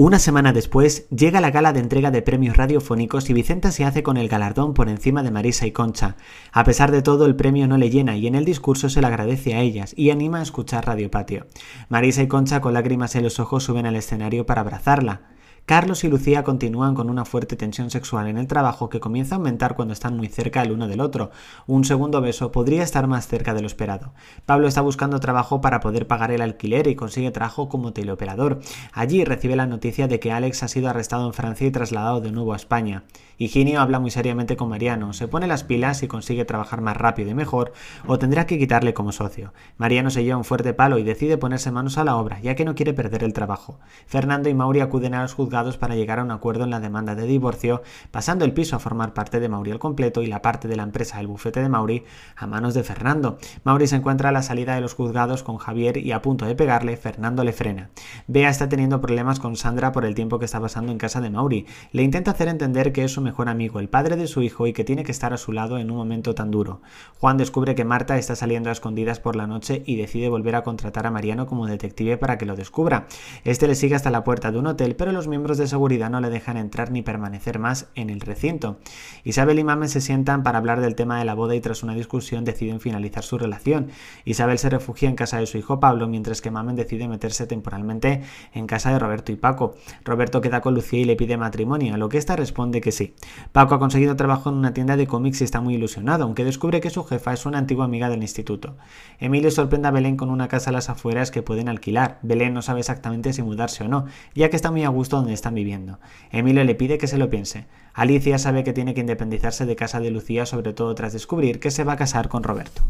Una semana después, llega la gala de entrega de premios radiofónicos y Vicenta se hace con el galardón por encima de Marisa y Concha. A pesar de todo, el premio no le llena y en el discurso se le agradece a ellas y anima a escuchar Radio Patio. Marisa y Concha, con lágrimas en los ojos, suben al escenario para abrazarla. Carlos y Lucía continúan con una fuerte tensión sexual en el trabajo que comienza a aumentar cuando están muy cerca el uno del otro. Un segundo beso podría estar más cerca de lo esperado. Pablo está buscando trabajo para poder pagar el alquiler y consigue trabajo como teleoperador. Allí recibe la noticia de que Alex ha sido arrestado en Francia y trasladado de nuevo a España. Higinio habla muy seriamente con Mariano, se pone las pilas y consigue trabajar más rápido y mejor, o tendrá que quitarle como socio. Mariano se lleva un fuerte palo y decide ponerse manos a la obra, ya que no quiere perder el trabajo. Fernando y Mauri acuden a los juzgados para llegar a un acuerdo en la demanda de divorcio, pasando el piso a formar parte de Mauri al completo y la parte de la empresa el bufete de Mauri a manos de Fernando. Mauri se encuentra a la salida de los juzgados con Javier y a punto de pegarle, Fernando le frena. Bea está teniendo problemas con Sandra por el tiempo que está pasando en casa de Mauri. Le intenta hacer entender que es su mejor amigo, el padre de su hijo y que tiene que estar a su lado en un momento tan duro. Juan descubre que Marta está saliendo a escondidas por la noche y decide volver a contratar a Mariano como detective para que lo descubra. Este le sigue hasta la puerta de un hotel, pero los miembros de seguridad no le dejan entrar ni permanecer más en el recinto. Isabel y Mamen se sientan para hablar del tema de la boda y tras una discusión deciden finalizar su relación. Isabel se refugia en casa de su hijo Pablo, mientras que Mamen decide meterse temporalmente en casa de Roberto y Paco. Roberto queda con Lucía y le pide matrimonio, a lo que ésta responde que sí. Paco ha conseguido trabajo en una tienda de cómics y está muy ilusionado, aunque descubre que su jefa es una antigua amiga del instituto. Emilio sorprende a Belén con una casa a las afueras que pueden alquilar. Belén no sabe exactamente si mudarse o no, ya que está muy a gusto están viviendo. Emilio le pide que se lo piense. Alicia sabe que tiene que independizarse de casa de Lucía, sobre todo tras descubrir que se va a casar con Roberto.